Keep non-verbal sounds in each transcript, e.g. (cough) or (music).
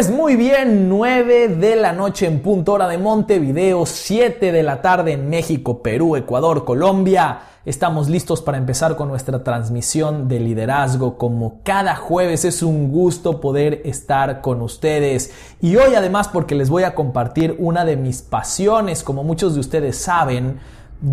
Pues muy bien, 9 de la noche en punto hora de Montevideo, 7 de la tarde en México, Perú, Ecuador, Colombia. Estamos listos para empezar con nuestra transmisión de liderazgo. Como cada jueves es un gusto poder estar con ustedes. Y hoy además porque les voy a compartir una de mis pasiones, como muchos de ustedes saben.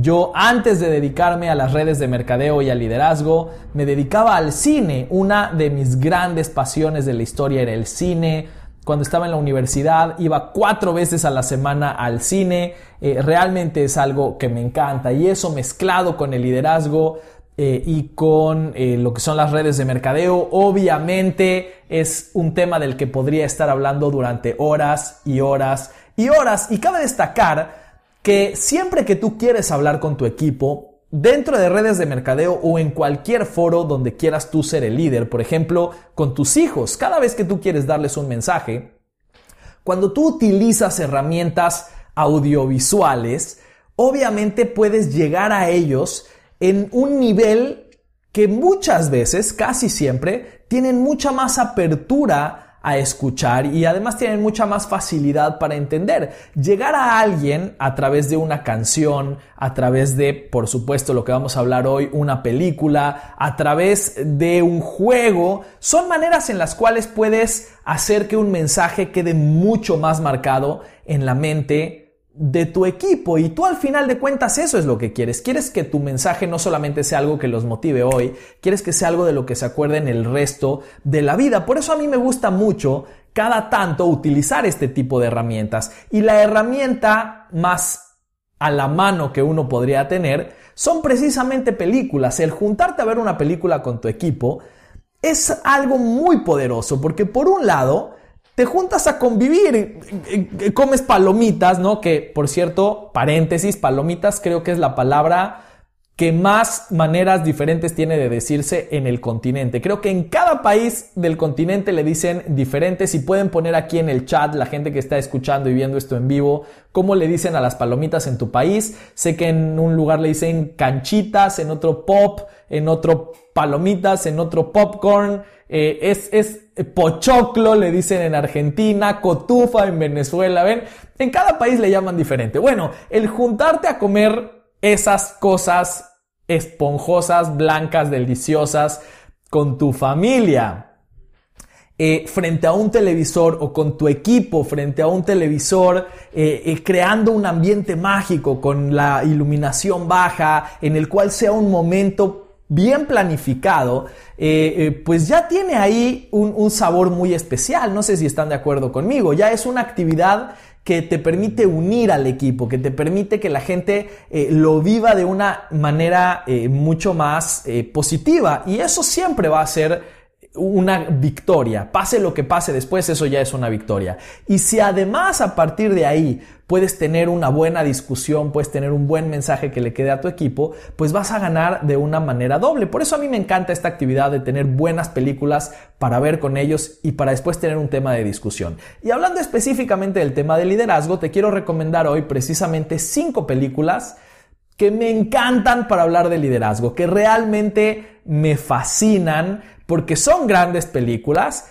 Yo antes de dedicarme a las redes de mercadeo y al liderazgo, me dedicaba al cine. Una de mis grandes pasiones de la historia era el cine cuando estaba en la universidad, iba cuatro veces a la semana al cine. Eh, realmente es algo que me encanta y eso mezclado con el liderazgo eh, y con eh, lo que son las redes de mercadeo, obviamente es un tema del que podría estar hablando durante horas y horas y horas. Y cabe destacar que siempre que tú quieres hablar con tu equipo, dentro de redes de mercadeo o en cualquier foro donde quieras tú ser el líder, por ejemplo, con tus hijos, cada vez que tú quieres darles un mensaje, cuando tú utilizas herramientas audiovisuales, obviamente puedes llegar a ellos en un nivel que muchas veces, casi siempre, tienen mucha más apertura a escuchar y además tienen mucha más facilidad para entender. Llegar a alguien a través de una canción, a través de, por supuesto, lo que vamos a hablar hoy, una película, a través de un juego, son maneras en las cuales puedes hacer que un mensaje quede mucho más marcado en la mente de tu equipo y tú al final de cuentas eso es lo que quieres. Quieres que tu mensaje no solamente sea algo que los motive hoy, quieres que sea algo de lo que se acuerden el resto de la vida. Por eso a mí me gusta mucho cada tanto utilizar este tipo de herramientas y la herramienta más a la mano que uno podría tener son precisamente películas. El juntarte a ver una película con tu equipo es algo muy poderoso porque por un lado te juntas a convivir, comes palomitas, ¿no? Que, por cierto, paréntesis, palomitas creo que es la palabra que más maneras diferentes tiene de decirse en el continente. Creo que en cada país del continente le dicen diferentes y pueden poner aquí en el chat la gente que está escuchando y viendo esto en vivo, cómo le dicen a las palomitas en tu país. Sé que en un lugar le dicen canchitas, en otro pop, en otro palomitas, en otro popcorn. Eh, es, es pochoclo, le dicen en Argentina, cotufa en Venezuela, ¿ven? En cada país le llaman diferente. Bueno, el juntarte a comer esas cosas esponjosas, blancas, deliciosas con tu familia. Eh, frente a un televisor o con tu equipo frente a un televisor, eh, creando un ambiente mágico con la iluminación baja, en el cual sea un momento bien planificado, pues ya tiene ahí un, sabor muy especial. No sé si están de acuerdo conmigo. Ya es una actividad que te permite unir al equipo, que te permite que la gente eh, lo viva de una manera eh, mucho más eh, positiva. Y eso siempre va a ser una victoria. Pase lo que pase después, eso ya es una victoria. Y si además a partir de ahí puedes tener una buena discusión, puedes tener un buen mensaje que le quede a tu equipo, pues vas a ganar de una manera doble. Por eso a mí me encanta esta actividad de tener buenas películas para ver con ellos y para después tener un tema de discusión. Y hablando específicamente del tema de liderazgo, te quiero recomendar hoy precisamente cinco películas que me encantan para hablar de liderazgo, que realmente me fascinan porque son grandes películas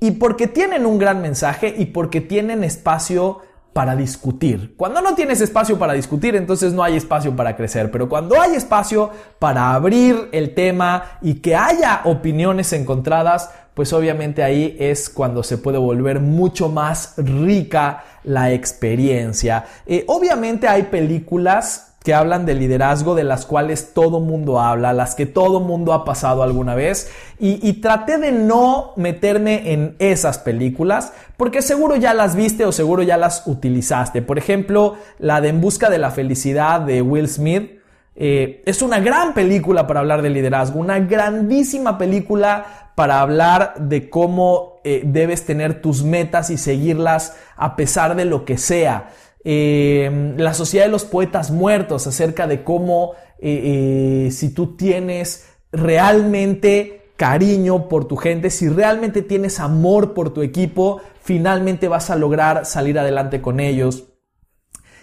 y porque tienen un gran mensaje y porque tienen espacio para discutir. Cuando no tienes espacio para discutir, entonces no hay espacio para crecer, pero cuando hay espacio para abrir el tema y que haya opiniones encontradas, pues obviamente ahí es cuando se puede volver mucho más rica la experiencia. Eh, obviamente hay películas que hablan de liderazgo, de las cuales todo mundo habla, las que todo mundo ha pasado alguna vez, y, traté de no meterme en esas películas, porque seguro ya las viste o seguro ya las utilizaste. Por ejemplo, la de En Busca de la Felicidad de Will Smith, Eh, es una gran película para hablar de liderazgo, una grandísima película para hablar de cómo eh, debes tener tus metas y seguirlas a pesar de lo que sea. Eh, la Sociedad de los Poetas Muertos acerca de cómo si tú tienes realmente cariño por tu gente, si realmente tienes amor por tu equipo, finalmente vas a lograr salir adelante con ellos.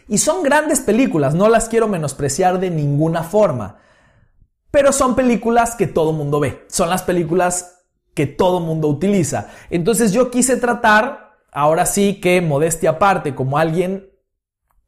Y son grandes películas, no las quiero menospreciar de ninguna forma. Pero son películas que todo mundo ve. Son las películas que todo mundo utiliza. Entonces yo quise tratar, ahora sí que modestia aparte, como alguien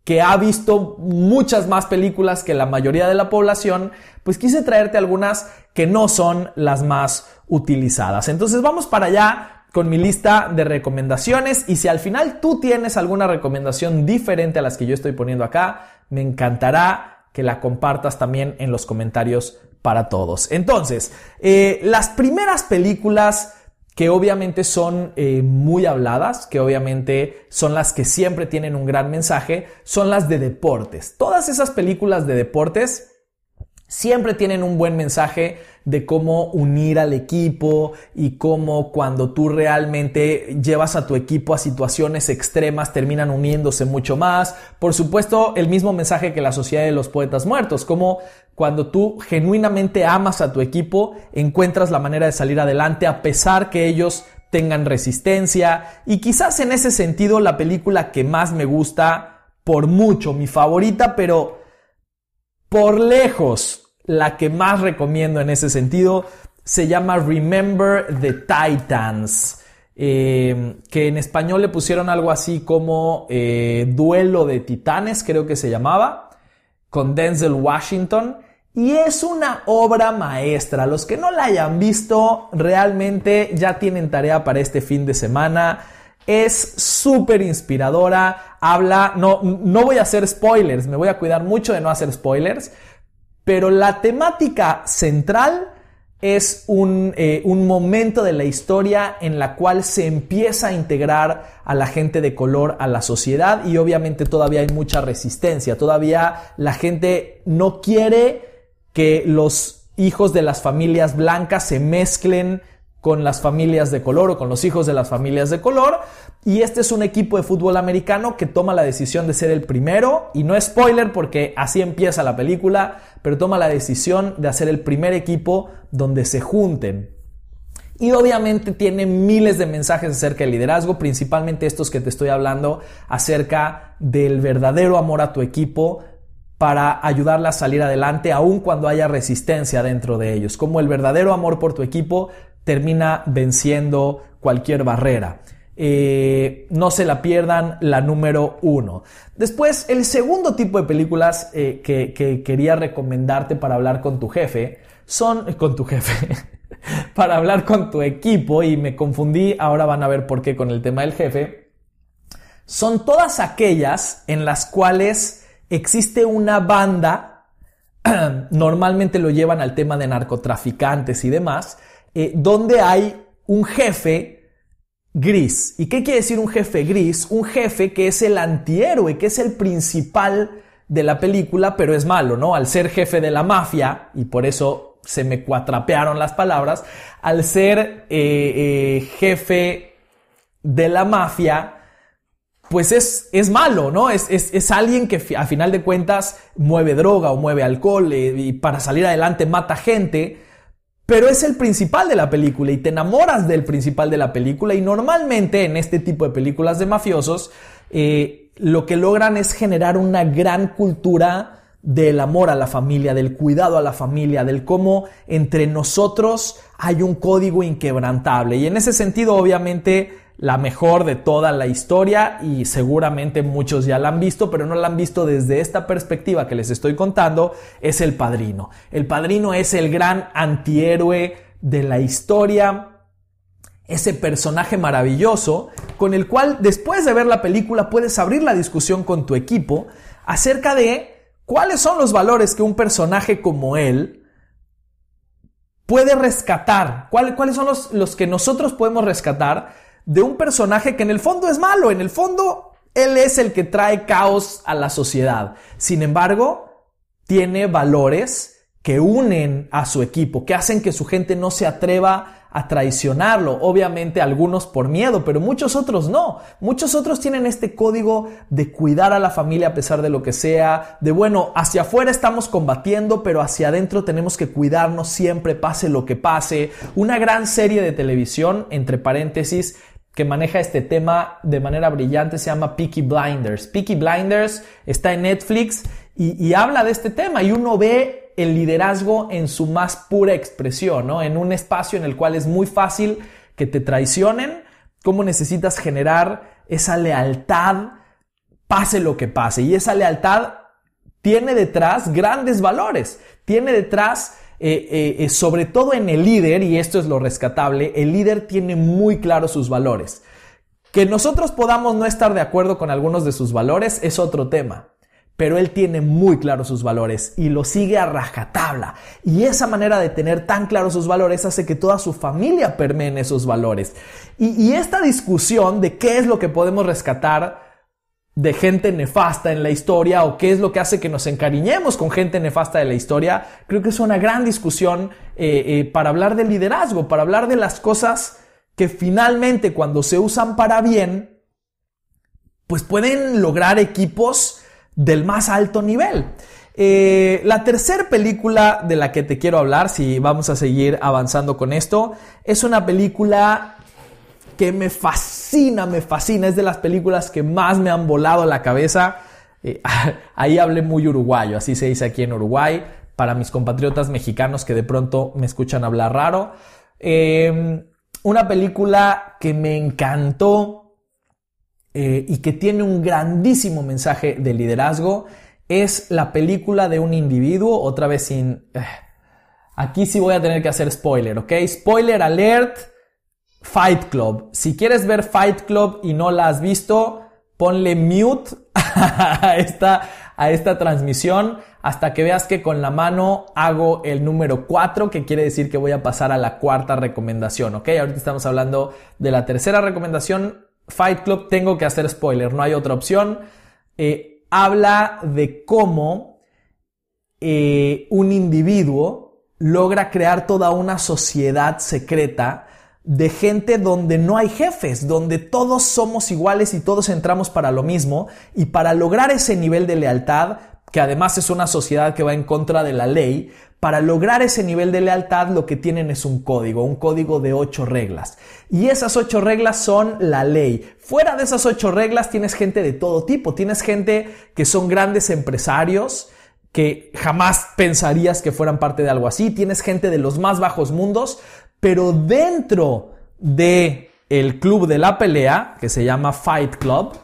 que ha visto muchas más películas que la mayoría de la población, pues quise traerte algunas que no son las más utilizadas. Entonces vamos para allá con mi lista de recomendaciones y si al final tú tienes alguna recomendación diferente a las que yo estoy poniendo acá, me encantará que la compartas también en los comentarios para todos. Entonces, eh, las primeras películas que obviamente son eh, muy habladas, que obviamente son las que siempre tienen un gran mensaje, son las de deportes. Todas esas películas de deportes siempre tienen un buen mensaje de cómo unir al equipo y cómo cuando tú realmente llevas a tu equipo a situaciones extremas terminan uniéndose mucho más. Por supuesto, el mismo mensaje que la Sociedad de los Poetas Muertos, como cuando tú genuinamente amas a tu equipo, encuentras la manera de salir adelante a pesar que ellos tengan resistencia y quizás en ese sentido la película que más me gusta por mucho, mi favorita, pero por lejos la que más recomiendo en ese sentido se llama Remember the Titans, eh, que en español le pusieron algo así como eh, Duelo de Titanes, creo que se llamaba, con Denzel Washington. Y es una obra maestra. Los que no la hayan visto realmente ya tienen tarea para este fin de semana. Es súper inspiradora. Habla, no, no voy a hacer spoilers, me voy a cuidar mucho de no hacer spoilers pero la temática central es eh, un, momento de la historia en la cual se empieza a integrar a la gente de color a la sociedad y obviamente todavía hay mucha resistencia, todavía la gente no quiere que los hijos de las familias blancas se mezclen con las familias de color o con los hijos de las familias de color. Y este es un equipo de fútbol americano que toma la decisión de ser el primero, y no es spoiler porque así empieza la película, pero toma la decisión de hacer el primer equipo donde se junten. Y obviamente tiene miles de mensajes acerca del liderazgo, principalmente estos que te estoy hablando acerca del verdadero amor a tu equipo, para ayudarla a salir adelante aun cuando haya resistencia dentro de ellos, como el verdadero amor por tu equipo termina venciendo cualquier barrera. Eh, no se la pierdan la número uno. Después, el segundo tipo de películas eh, que, quería recomendarte para hablar con tu jefe son con tu jefe. (laughs) para hablar con tu equipo y me confundí, ahora van a ver por qué con el tema del jefe, son todas aquellas en las cuales existe una banda, (clears throat) normalmente lo llevan al tema de narcotraficantes y demás, eh, donde hay un jefe gris. ¿Y qué quiere decir un jefe gris? Un jefe que es el antihéroe, que es el principal de la película, pero es malo, ¿no? Al ser jefe de la mafia, y por eso se me cuatrapearon las palabras, al ser eh, eh, jefe de la mafia, pues es, es malo, ¿no? Es, es, es, alguien que a final de cuentas mueve droga o mueve alcohol y para salir adelante mata gente pero es el principal de la película y te enamoras del principal de la película y normalmente en este tipo de películas de mafiosos eh, lo que logran es generar una gran cultura del amor a la familia, del cuidado a la familia, del cómo entre nosotros hay un código inquebrantable. Y en ese sentido, obviamente, la mejor de toda la historia y seguramente muchos ya la han visto, pero no la han visto desde esta perspectiva que les estoy contando, es el padrino. El padrino es el gran antihéroe de la historia, ese personaje maravilloso con el cual después de ver la película puedes abrir la discusión con tu equipo acerca de cuáles son los valores que un personaje como él puede rescatar, cuáles son los, los que nosotros podemos rescatar de un personaje que en el fondo es malo, en el fondo él es el que trae caos a la sociedad. Sin embargo, tiene valores que unen a su equipo, que hacen que su gente no se atreva a traicionarlo. Obviamente algunos por miedo, pero muchos otros no. Muchos otros tienen este código de cuidar a la familia a pesar de lo que sea, de bueno, hacia afuera estamos combatiendo, pero hacia adentro tenemos que cuidarnos siempre, pase lo que pase. Una gran serie de televisión, entre paréntesis, que maneja este tema de manera brillante se llama Peaky Blinders. Peaky Blinders está en Netflix y, habla de este tema y uno ve el liderazgo en su más pura expresión, ¿no? En un espacio en el cual es muy fácil que te traicionen, cómo necesitas generar esa lealtad, pase lo que pase. Y esa lealtad tiene detrás grandes valores, tiene detrás, eh, eh, eh, sobre todo en el líder, y esto es lo rescatable, el líder tiene muy claros sus valores. Que nosotros podamos no estar de acuerdo con algunos de sus valores es otro tema pero él tiene muy claros sus valores y lo sigue a rajatabla. Y esa manera de tener tan claros sus valores hace que toda su familia permee en esos valores. Y, esta discusión de qué es lo que podemos rescatar de gente nefasta en la historia o qué es lo que hace que nos encariñemos con gente nefasta de la historia, creo que es una gran discusión eh, eh, para hablar del liderazgo, para hablar de las cosas que finalmente cuando se usan para bien, pues pueden lograr equipos del más alto nivel. Eh, la tercera película de la que te quiero hablar, si vamos a seguir avanzando con esto, es una película que me fascina, me fascina, es de las películas que más me han volado la cabeza. Eh, (laughs) ahí hablé muy uruguayo, así se dice aquí en Uruguay, para mis compatriotas mexicanos que de pronto me escuchan hablar raro. Em, una película que me encantó, eh, y que tiene un grandísimo mensaje de liderazgo es la película de un individuo, otra vez sin... Eh, aquí sí voy a tener que hacer spoiler, ¿ok? Spoiler alert, Fight Club. Si quieres ver Fight Club y no la has visto, ponle mute (laughs) a esta, a esta transmisión hasta que veas que con la mano hago el número 4, que quiere decir que voy a pasar a la cuarta recomendación, ¿ok? Ahorita estamos hablando de la tercera recomendación Fight Club, tengo que hacer spoiler, no hay otra opción. Eh, habla de cómo eh, un individuo logra crear toda una sociedad secreta de gente donde no hay jefes, donde todos somos iguales y todos entramos para lo mismo. Y para lograr ese nivel de lealtad, que además es una sociedad que va en contra de la ley, para lograr ese nivel de lealtad lo que tienen es un código, un código de ocho reglas. Y esas ocho reglas son la ley. Fuera de esas ocho reglas tienes gente de todo tipo. Tienes gente que son grandes empresarios, que jamás pensarías que fueran parte de algo así. Tienes gente de los más bajos mundos, pero dentro de el club de la pelea, que se llama Fight Club,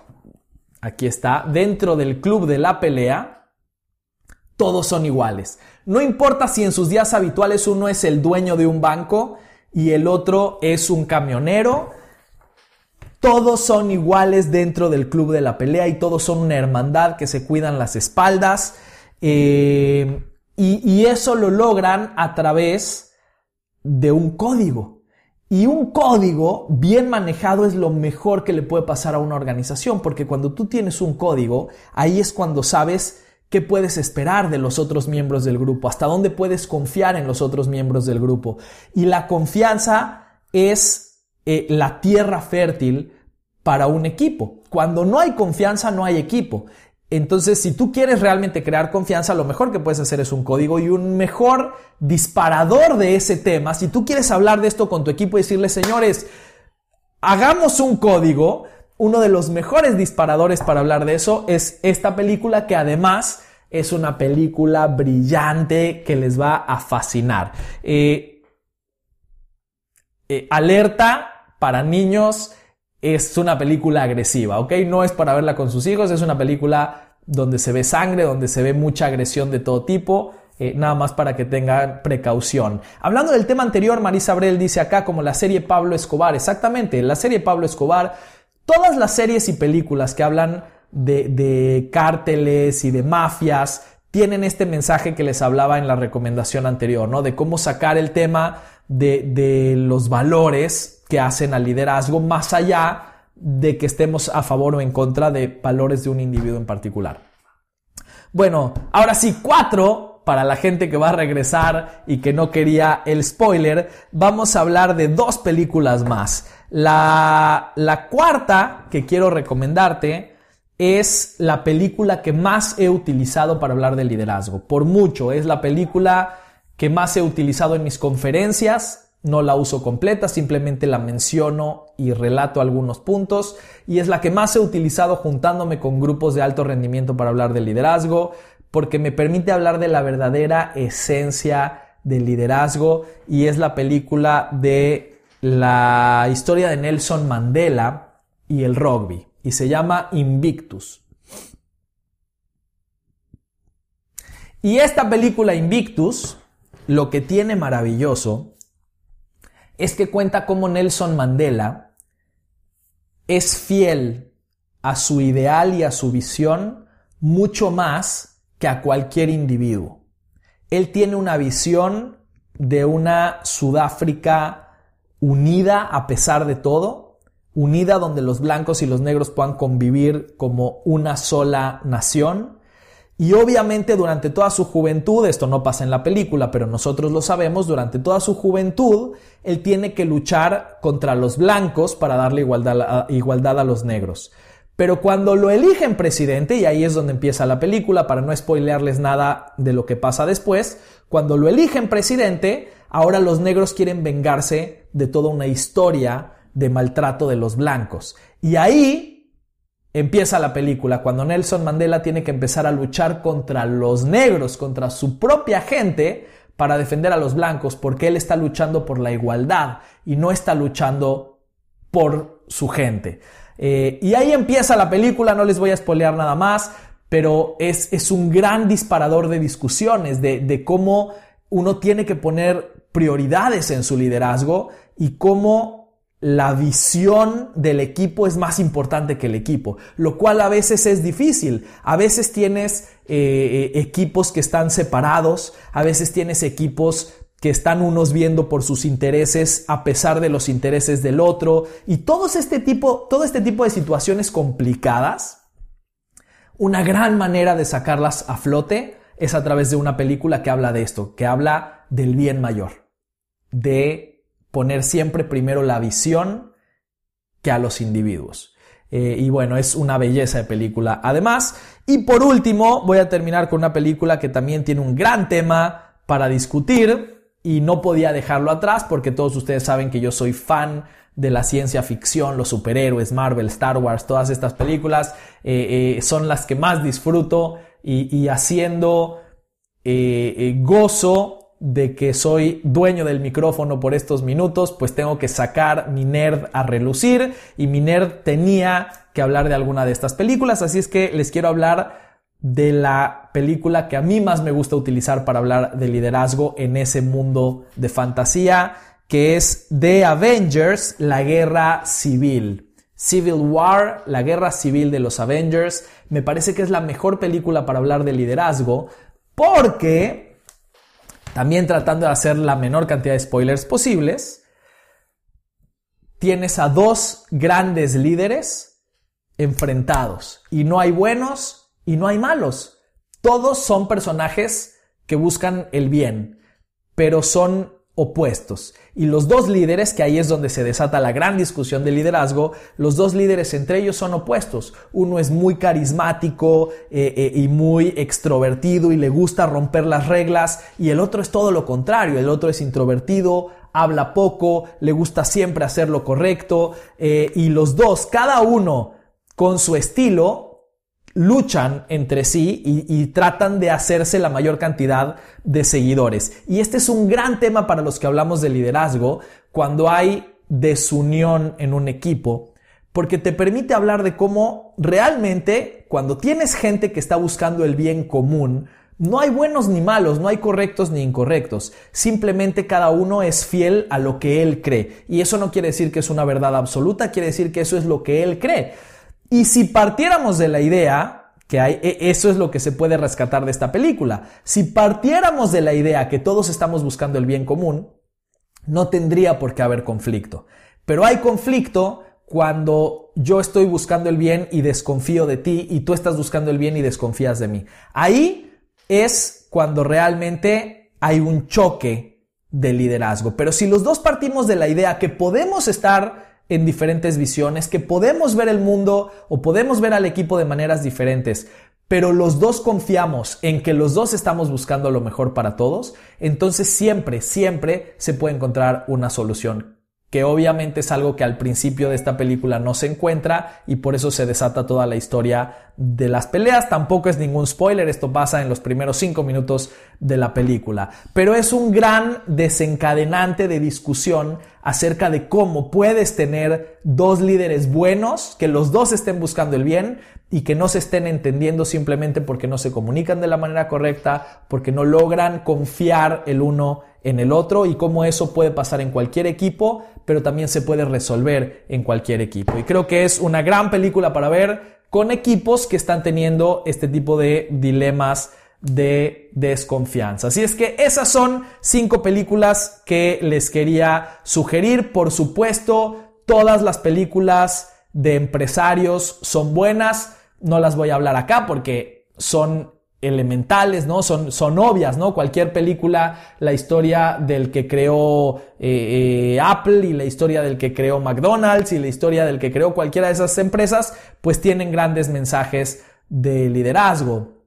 aquí está, dentro del club de la pelea, todos son iguales. No importa si en sus días habituales uno es el dueño de un banco y el otro es un camionero. Todos son iguales dentro del club de la pelea y todos son una hermandad que se cuidan las espaldas. Eh, y, y eso lo logran a través de un código. Y un código bien manejado es lo mejor que le puede pasar a una organización, porque cuando tú tienes un código, ahí es cuando sabes ¿Qué puedes esperar de los otros miembros del grupo? ¿Hasta dónde puedes confiar en los otros miembros del grupo? Y la confianza es eh, la tierra fértil para un equipo. Cuando no hay confianza, no hay equipo. Entonces, si tú quieres realmente crear confianza, lo mejor que puedes hacer es un código y un mejor disparador de ese tema. Si tú quieres hablar de esto con tu equipo y decirle, señores, hagamos un código, uno de los mejores disparadores para hablar de eso es esta película que además es una película brillante que les va a fascinar. Eh, eh, alerta para niños, es una película agresiva, ¿ok? No es para verla con sus hijos, es una película donde se ve sangre, donde se ve mucha agresión de todo tipo. Eh, nada más para que tengan precaución. Hablando del tema anterior, Marisa Abrel dice acá como la serie Pablo Escobar. Exactamente, la serie Pablo Escobar Todas las series y películas que hablan de, cárteles y de mafias tienen este mensaje que les hablaba en la recomendación anterior, ¿no? De cómo sacar el tema de, de los valores que hacen al liderazgo más allá de que estemos a favor o en contra de valores de un individuo en particular. Bueno, ahora sí, cuatro para la gente que va a regresar y que no quería el spoiler, vamos a hablar de dos películas más. La, la cuarta que quiero recomendarte es la película que más he utilizado para hablar de liderazgo. Por mucho, es la película que más he utilizado en mis conferencias. No la uso completa, simplemente la menciono y relato algunos puntos. Y es la que más he utilizado juntándome con grupos de alto rendimiento para hablar de liderazgo, porque me permite hablar de la verdadera esencia del liderazgo. Y es la película de la historia de Nelson Mandela y el rugby y se llama Invictus. Y esta película Invictus, lo que tiene maravilloso es que cuenta cómo Nelson Mandela es fiel a su ideal y a su visión mucho más que a cualquier individuo. Él tiene una visión de una Sudáfrica unida a pesar de todo, unida donde los blancos y los negros puedan convivir como una sola nación. Y obviamente durante toda su juventud, esto no pasa en la película, pero nosotros lo sabemos, durante toda su juventud, él tiene que luchar contra los blancos para darle igualdad a, igualdad a los negros. Pero cuando lo eligen presidente, y ahí es donde empieza la película, para no spoilearles nada de lo que pasa después, cuando lo eligen presidente, ahora los negros quieren vengarse de toda una historia de maltrato de los blancos. Y ahí empieza la película, cuando Nelson Mandela tiene que empezar a luchar contra los negros, contra su propia gente, para defender a los blancos, porque él está luchando por la igualdad y no está luchando por su gente. Eh, y ahí empieza la película, no les voy a spoilear nada más, pero es, es un gran disparador de discusiones, de, de cómo uno tiene que poner prioridades en su liderazgo y cómo la visión del equipo es más importante que el equipo, lo cual a veces es difícil. A veces tienes eh, eh, equipos que están separados, a veces tienes equipos que están unos viendo por sus intereses a pesar de los intereses del otro y todo este tipo, todo este tipo de situaciones complicadas, una gran manera de sacarlas a flote es a través de una película que habla de esto, que habla del bien mayor, de poner siempre primero la visión que a los individuos. Eh, y bueno, es una belleza de película. Además, y por último, voy a terminar con una película que también tiene un gran tema para discutir y no podía dejarlo atrás porque todos ustedes saben que yo soy fan de la ciencia ficción, los superhéroes, Marvel, Star Wars, todas estas películas eh, eh, son las que más disfruto y, y haciendo gozo de que soy dueño del micrófono por estos minutos, pues tengo que sacar mi nerd a relucir y mi nerd tenía que hablar de alguna de estas películas, así es que les quiero hablar de la película que a mí más me gusta utilizar para hablar de liderazgo en ese mundo de fantasía, que es The Avengers, la guerra civil. Civil War, la guerra civil de los Avengers, me parece que es la mejor película para hablar de liderazgo porque también tratando de hacer la menor cantidad de spoilers posibles, tienes a dos grandes líderes enfrentados y no hay buenos y no hay malos. Todos son personajes que buscan el bien, pero son opuestos. Y los dos líderes, que ahí es donde se desata la gran discusión de liderazgo, los dos líderes entre ellos son opuestos. Uno es muy carismático eh, eh, y muy extrovertido y le gusta romper las reglas y el otro es todo lo contrario. El otro es introvertido, habla poco, le gusta siempre hacer lo correcto eh, y los dos, cada uno con su estilo, luchan entre sí y, tratan de hacerse la mayor cantidad de seguidores. Y este es un gran tema para los que hablamos de liderazgo cuando hay desunión en un equipo, porque te permite hablar de cómo realmente cuando tienes gente que está buscando el bien común, no hay buenos ni malos, no hay correctos ni incorrectos. Simplemente cada uno es fiel a lo que él cree. Y eso no quiere decir que es una verdad absoluta, quiere decir que eso es lo que él cree. Y si partiéramos de la idea que hay, e, eso es lo que se puede rescatar de esta película. Si partiéramos de la idea que todos estamos buscando el bien común, no tendría por qué haber conflicto. Pero hay conflicto cuando yo estoy buscando el bien y desconfío de ti y tú estás buscando el bien y desconfías de mí. Ahí es cuando realmente hay un choque de liderazgo. Pero si los dos partimos de la idea que podemos estar en diferentes visiones, que podemos ver el mundo o podemos ver al equipo de maneras diferentes, pero los dos confiamos en que los dos estamos buscando lo mejor para todos, entonces siempre, siempre se puede encontrar una solución que obviamente es algo que al principio de esta película no se encuentra y por eso se desata toda la historia de las peleas. Tampoco es ningún spoiler, esto pasa en los primeros cinco minutos de la película, pero es un gran desencadenante de discusión acerca de cómo puedes tener dos líderes buenos, que los dos estén buscando el bien y que no se estén entendiendo simplemente porque no se comunican de la manera correcta, porque no logran confiar el uno en el otro y cómo eso puede pasar en cualquier equipo, pero también se puede resolver en cualquier equipo. Y creo que es una gran película para ver con equipos que están teniendo este tipo de dilemas de desconfianza. Así es que esas son cinco películas que les quería sugerir. Por supuesto, todas las películas de empresarios son buenas. No las voy a hablar acá porque son elementales, ¿no? Son, son obvias, ¿no? Cualquier película, la historia del que creó eh, eh, Apple y la historia del que creó McDonald's y la historia del que creó cualquiera de esas empresas, pues tienen grandes mensajes de liderazgo.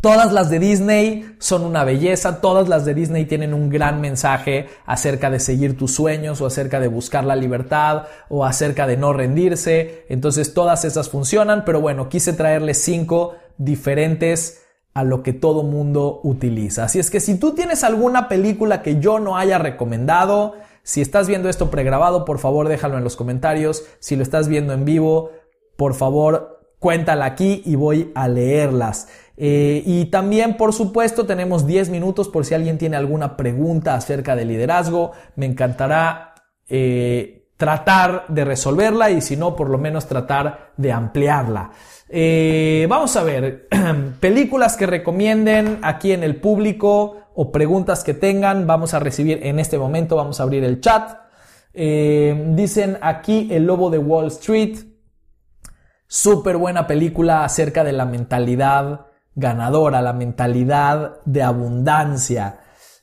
Todas las de Disney son una belleza, todas las de Disney tienen un gran mensaje acerca de seguir tus sueños o acerca de buscar la libertad o acerca de no rendirse. Entonces todas esas funcionan, pero bueno, quise traerles cinco diferentes a lo que todo mundo utiliza. Así es que si tú tienes alguna película que yo no haya recomendado, si estás viendo esto pregrabado, por favor déjalo en los comentarios. Si lo estás viendo en vivo, por favor cuéntala aquí y voy a leerlas. Eh, y también, por supuesto, tenemos 10 minutos por si alguien tiene alguna pregunta acerca de liderazgo. Me encantará eh, tratar de resolverla y si no, por lo menos tratar de ampliarla. Eh, vamos a ver, (clears throat) películas que recomienden aquí en el público o preguntas que tengan, vamos a recibir en este momento, vamos a abrir el chat. Eh, dicen aquí El Lobo de Wall Street, súper buena película acerca de la mentalidad ganadora, la mentalidad de abundancia.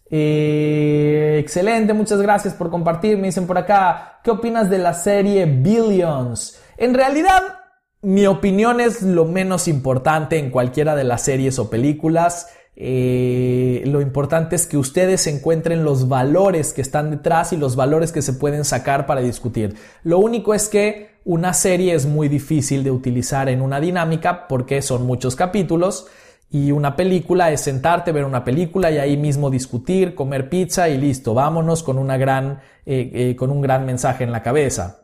Eh, excelente, muchas gracias por compartir. Me dicen por acá, ¿qué opinas de la serie Billions? En realidad, mi opinión es lo menos importante en cualquiera de las series o películas. Eh, lo importante es que ustedes encuentren los valores que están detrás y los valores que se pueden sacar para discutir. Lo único es que una serie es muy difícil de utilizar en una dinámica porque son muchos capítulos y una película es sentarte, ver una película y ahí mismo discutir, comer pizza y listo, vámonos con, una gran, eh, eh, con un gran mensaje en la cabeza.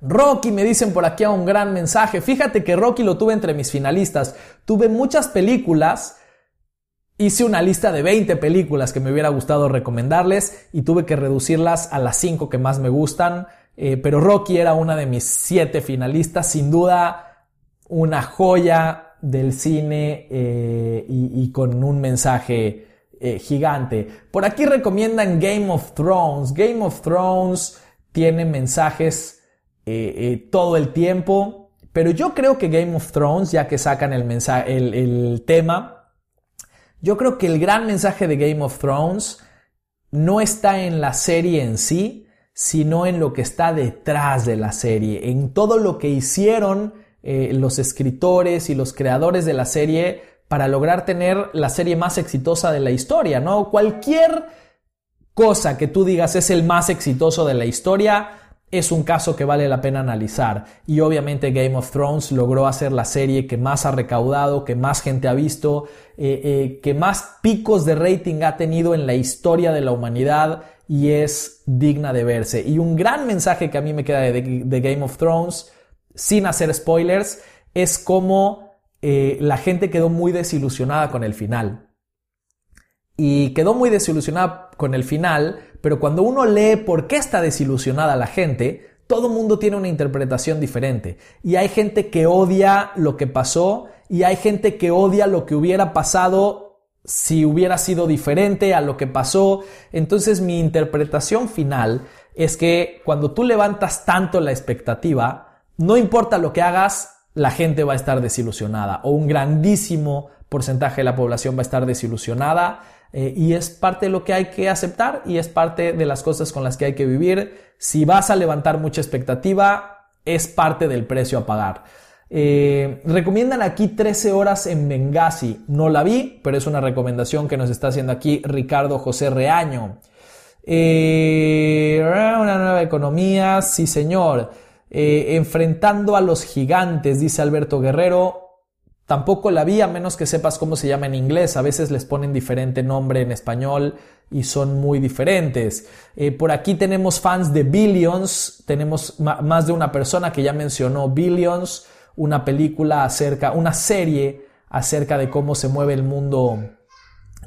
Rocky, me dicen por aquí a un gran mensaje. Fíjate que Rocky lo tuve entre mis finalistas. Tuve muchas películas. Hice una lista de 20 películas que me hubiera gustado recomendarles y tuve que reducirlas a las 5 que más me gustan. Eh, pero Rocky era una de mis 7 finalistas. Sin duda, una joya del cine eh, y, con un mensaje eh, gigante. Por aquí recomiendan Game of Thrones. Game of Thrones tiene mensajes eh, eh, todo el tiempo. Pero yo creo que Game of Thrones, ya que sacan el, mensaje, el, tema, yo creo que el gran mensaje de Game of Thrones no está en la serie en sí, sino en lo que está detrás de la serie, en todo lo que hicieron eh, los escritores y los creadores de la serie para lograr tener la serie más exitosa de la historia, ¿no? Cualquier cosa que tú digas es el más exitoso de la historia, es un caso que vale la pena analizar. Y obviamente Game of Thrones logró hacer la serie que más ha recaudado, que más gente ha visto, eh, eh, que más picos de rating ha tenido en la historia de la humanidad y es digna de verse. Y un gran mensaje que a mí me queda de, Game of Thrones, sin hacer spoilers, es como eh, la gente quedó muy desilusionada con el final. Y quedó muy desilusionada con el final pero cuando uno lee por qué está desilusionada la gente, todo mundo tiene una interpretación diferente. Y hay gente que odia lo que pasó y hay gente que odia lo que hubiera pasado si hubiera sido diferente a lo que pasó. Entonces mi interpretación final es que cuando tú levantas tanto la expectativa, no importa lo que hagas, la gente va a estar desilusionada o un grandísimo porcentaje de la población va a estar desilusionada eh, y es parte de lo que hay que aceptar y es parte de las cosas con las que hay que vivir. Si vas a levantar mucha expectativa, es parte del precio a pagar. Eh, recomiendan aquí 13 horas en Benghazi. No la vi, pero es una recomendación que nos está haciendo aquí Ricardo José Reaño. Eh, una nueva economía, sí señor. enfrentando a los gigantes, dice Alberto Guerrero. Tampoco la vi a menos que sepas cómo se llama en inglés. A veces les ponen diferente nombre en español y son muy diferentes. Eh, por aquí tenemos fans de Billions. Tenemos más de una persona que ya mencionó Billions, una película acerca, una serie acerca de cómo se mueve el mundo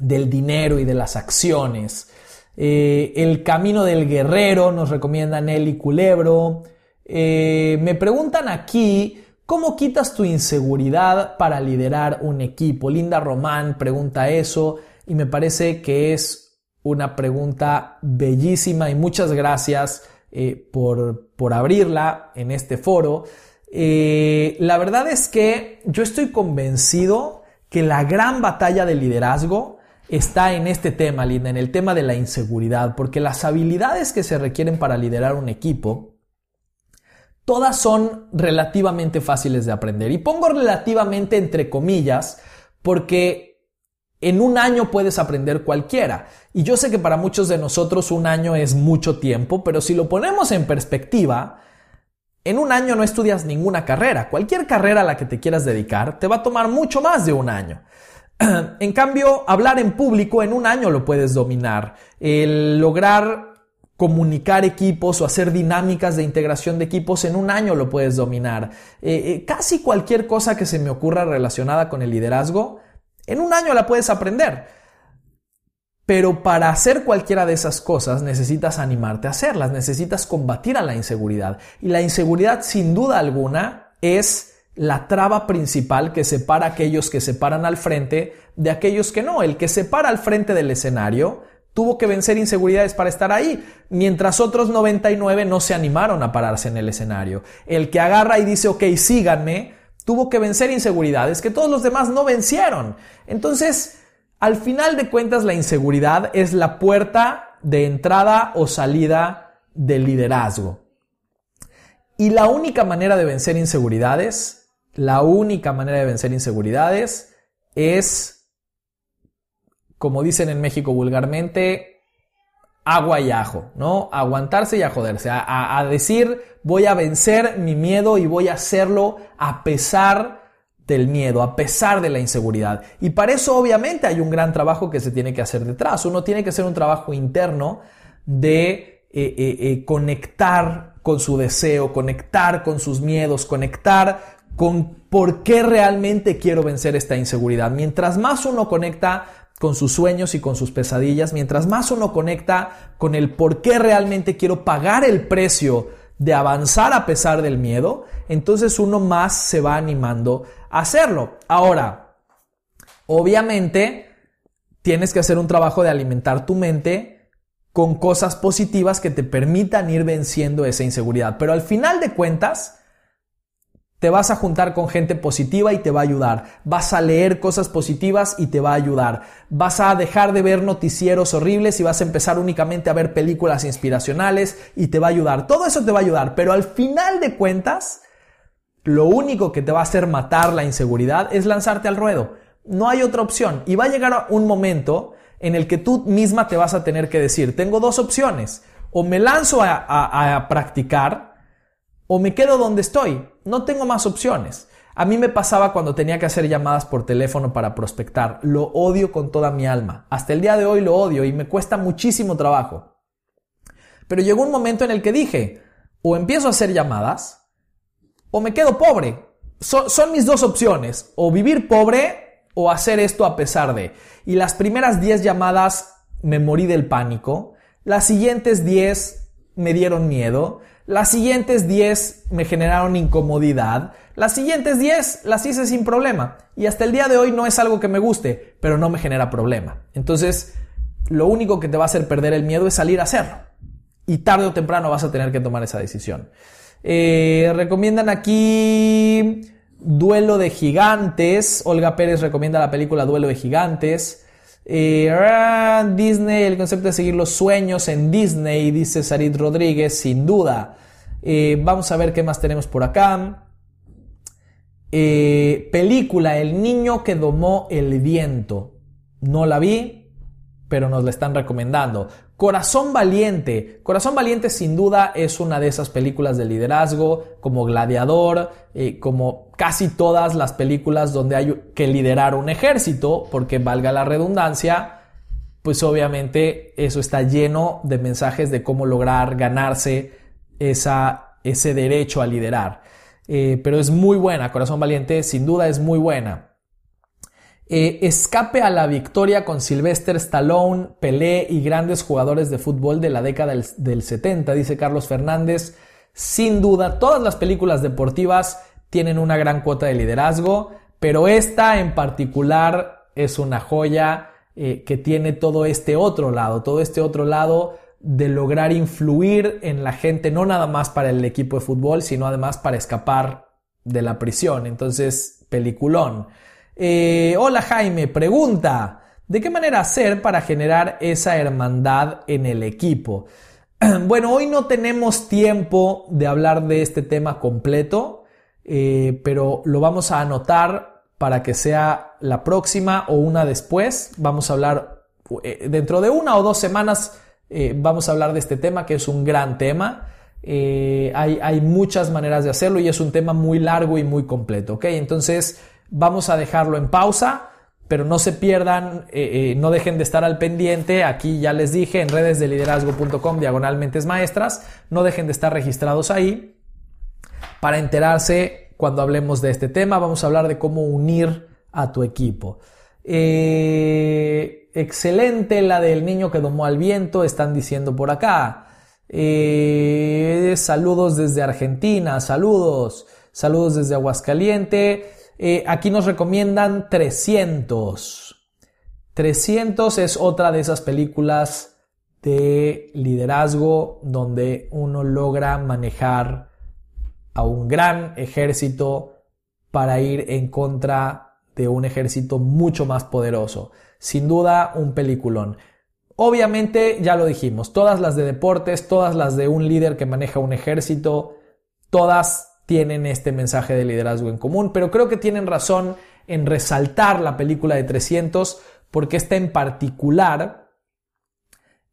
del dinero y de las acciones. Eh, el camino del guerrero nos recomienda Nelly Culebro. Eh, me preguntan aquí ¿Cómo quitas tu inseguridad para liderar un equipo? Linda Román pregunta eso y me parece que es una pregunta bellísima y muchas gracias eh, por, por, abrirla en este foro. Eh, la verdad es que yo estoy convencido que la gran batalla de liderazgo está en este tema, Linda, en el tema de la inseguridad, porque las habilidades que se requieren para liderar un equipo todas son relativamente fáciles de aprender. Y pongo relativamente entre comillas porque en un año puedes aprender cualquiera. Y yo sé que para muchos de nosotros un año es mucho tiempo, pero si lo ponemos en perspectiva, en un año no estudias ninguna carrera. Cualquier carrera a la que te quieras dedicar te va a tomar mucho más de un año. (clears throat) En cambio, hablar en público en un año lo puedes dominar. El lograr comunicar equipos o hacer dinámicas de integración de equipos en un año lo puedes dominar. Eh, eh, casi cualquier cosa que se me ocurra relacionada con el liderazgo, en un año la puedes aprender. Pero para hacer cualquiera de esas cosas necesitas animarte a hacerlas, necesitas combatir a la inseguridad. Y la inseguridad sin duda alguna es la traba principal que separa a aquellos que se paran al frente de aquellos que no. El que se para al frente del escenario tuvo que vencer inseguridades para estar ahí, mientras otros 99 no se animaron a pararse en el escenario. El que agarra y dice, ok, síganme, tuvo que vencer inseguridades que todos los demás no vencieron. Entonces, al final de cuentas, la inseguridad es la puerta de entrada o salida del liderazgo. Y la única manera de vencer inseguridades, la única manera de vencer inseguridades es como dicen en México vulgarmente, agua y ajo, ¿no? Aguantarse y a joderse, a, decir voy a vencer mi miedo y voy a hacerlo a pesar del miedo, a pesar de la inseguridad. Y para eso obviamente hay un gran trabajo que se tiene que hacer detrás. Uno tiene que hacer un trabajo interno de eh, eh, eh, conectar con su deseo, conectar con sus miedos, conectar con por qué realmente quiero vencer esta inseguridad. Mientras más uno conecta con sus sueños y con sus pesadillas, mientras más uno conecta con el por qué realmente quiero pagar el precio de avanzar a pesar del miedo, entonces uno más se va animando a hacerlo. Ahora, obviamente, tienes que hacer un trabajo de alimentar tu mente con cosas positivas que te permitan ir venciendo esa inseguridad. Pero al final de cuentas, te vas a juntar con gente positiva y te va a ayudar. Vas a leer cosas positivas y te va a ayudar. Vas a dejar de ver noticieros horribles y vas a empezar únicamente a ver películas inspiracionales y te va a ayudar. Todo eso te va a ayudar, pero al final de cuentas, lo único que te va a hacer matar la inseguridad es lanzarte al ruedo. No hay otra opción. Y va a llegar un momento en el que tú misma te vas a tener que decir, tengo dos opciones. O me lanzo a, a practicar o me quedo donde estoy. No tengo más opciones. A mí me pasaba cuando tenía que hacer llamadas por teléfono para prospectar. Lo odio con toda mi alma. Hasta el día de hoy lo odio y me cuesta muchísimo trabajo. Pero llegó un momento en el que dije, o empiezo a hacer llamadas, o me quedo pobre. son mis dos opciones, o vivir pobre o hacer esto a pesar de. Y las primeras 10 llamadas me morí del pánico, las siguientes 10 me dieron miedo, las siguientes 10 me generaron incomodidad. Las siguientes 10 las hice sin problema. Y hasta el día de hoy no es algo que me guste, pero no me genera problema. Entonces, lo único que te va a hacer perder el miedo es salir a hacerlo. y tarde o temprano vas a tener que tomar esa decisión. Eh, recomiendan aquí Duelo de Gigantes. Olga Pérez recomienda la película Duelo de Gigantes. Eh, Disney, el concepto de seguir los sueños en Disney, dice Sarit Rodríguez, sin duda. Eh, vamos a ver qué más tenemos por acá. película El niño que domó el viento. No la vi, pero nos la están recomendando. Corazón Valiente. Corazón Valiente sin duda es una de esas películas de liderazgo, como Gladiador, eh, como casi todas las películas donde hay que liderar un ejército, porque valga la redundancia, pues obviamente eso está lleno de mensajes de cómo lograr ganarse esa, ese derecho a liderar. Eh, pero es muy buena, Corazón Valiente sin duda es muy buena. Eh, escape a la victoria con Sylvester Stallone, Pelé y grandes jugadores de fútbol de la década del, 70, dice Carlos Fernández. Sin duda, todas las películas deportivas tienen una gran cuota de liderazgo, pero esta en particular es una joya eh, que tiene todo este otro lado, todo este otro lado de lograr influir en la gente, no nada más para el equipo de fútbol, sino además para escapar de la prisión. Entonces, peliculón. Eh, hola Jaime, pregunta, ¿de qué manera hacer para generar esa hermandad en el equipo? (clears throat) Bueno, hoy no tenemos tiempo de hablar de este tema completo, eh, pero lo vamos a anotar para que sea la próxima o una después. Vamos a hablar eh, dentro de una o dos semanas. Vamos a hablar de este tema que es un gran tema. hay, hay, muchas maneras de hacerlo y es un tema muy largo y muy completo. ¿ok? Entonces, Vamos a dejarlo en pausa, pero no se pierdan, eh, eh, no dejen de estar al pendiente. Aquí ya les dije en redes de liderazgo.com, diagonalmente maestras, no dejen de estar registrados ahí para enterarse cuando hablemos de este tema. Vamos a hablar de cómo unir a tu equipo. Eh, excelente la del niño que domó al viento, están diciendo por acá. saludos desde Argentina, saludos, saludos desde Aguascaliente. Eh, aquí nos recomiendan 300. 300 es otra de esas películas de liderazgo donde uno logra manejar a un gran ejército para ir en contra de un ejército mucho más poderoso. Sin duda, un peliculón. Obviamente, ya lo dijimos, todas las de deportes, todas las de un líder que maneja un ejército, todas tienen este mensaje de liderazgo en común, pero creo que tienen razón en resaltar la película de 300 porque esta en particular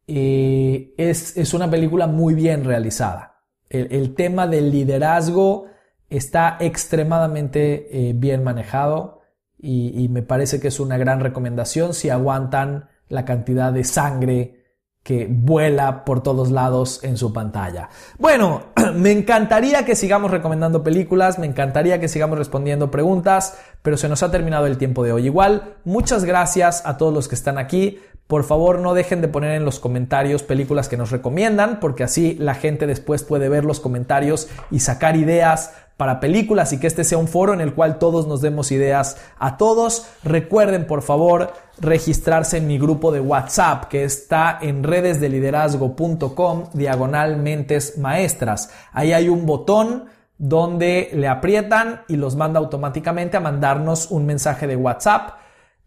eh, es, una película muy bien realizada. El, tema del liderazgo está extremadamente eh, bien manejado y, me parece que es una gran recomendación si aguantan la cantidad de sangre que vuela por todos lados en su pantalla. Bueno, (clears throat) me encantaría que sigamos recomendando películas, me encantaría que sigamos respondiendo preguntas, pero se nos ha terminado el tiempo de hoy. Igual, muchas gracias a todos los que están aquí. Por favor, no dejen de poner en los comentarios películas que nos recomiendan, porque así la gente después puede ver los comentarios y sacar ideas para películas y que este sea un foro en el cual todos nos demos ideas a todos. Recuerden, por favor, registrarse en mi grupo de WhatsApp que está en redesdeliderazgo.com diagonal mentes maestras. Ahí hay un botón donde le aprietan y los manda automáticamente a mandarnos un mensaje de WhatsApp.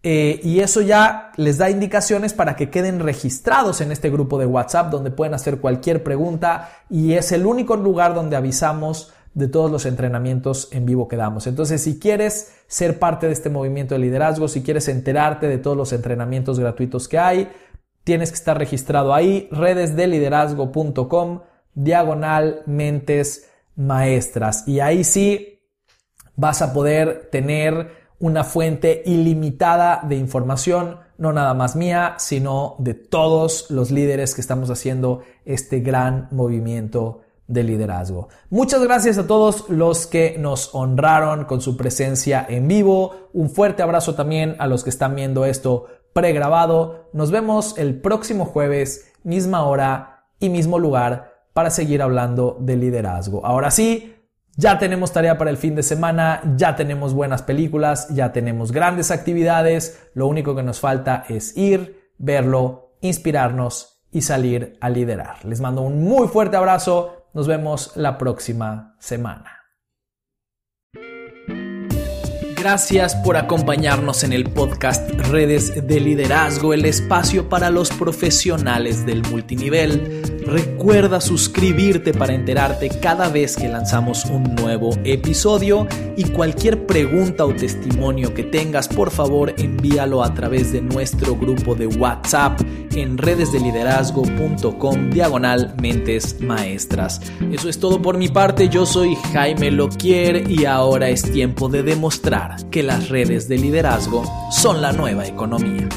Eh, y eso ya les da indicaciones para que queden registrados en este grupo de WhatsApp donde pueden hacer cualquier pregunta y es el único lugar donde avisamos de todos los entrenamientos en vivo que damos. Entonces, si quieres ser parte de este movimiento de liderazgo, si quieres enterarte de todos los entrenamientos gratuitos que hay, tienes que estar registrado ahí, redesdeliderazgo.com, diagonal mentes maestras. Y ahí sí vas a poder tener una fuente ilimitada de información, no nada más mía, sino de todos los líderes que estamos haciendo este gran movimiento de liderazgo. Muchas gracias a todos los que nos honraron con su presencia en vivo. Un fuerte abrazo también a los que están viendo esto pregrabado. Nos vemos el próximo jueves, misma hora y mismo lugar para seguir hablando de liderazgo. Ahora sí, ya tenemos tarea para el fin de semana, ya tenemos buenas películas, ya tenemos grandes actividades. Lo único que nos falta es ir, verlo, inspirarnos y salir a liderar. Les mando un muy fuerte abrazo. Nos vemos la próxima semana. Gracias por acompañarnos en el podcast Redes de Liderazgo, el espacio para los profesionales del multinivel. Recuerda suscribirte para enterarte cada vez que lanzamos un nuevo episodio y cualquier pregunta o testimonio que tengas, por favor envíalo a través de nuestro grupo de WhatsApp en redesdeliderazgo.com diagonal mentes maestras. Eso es todo por mi parte, yo soy Jaime Loquier y ahora es tiempo de demostrar que las redes de liderazgo son la nueva economía.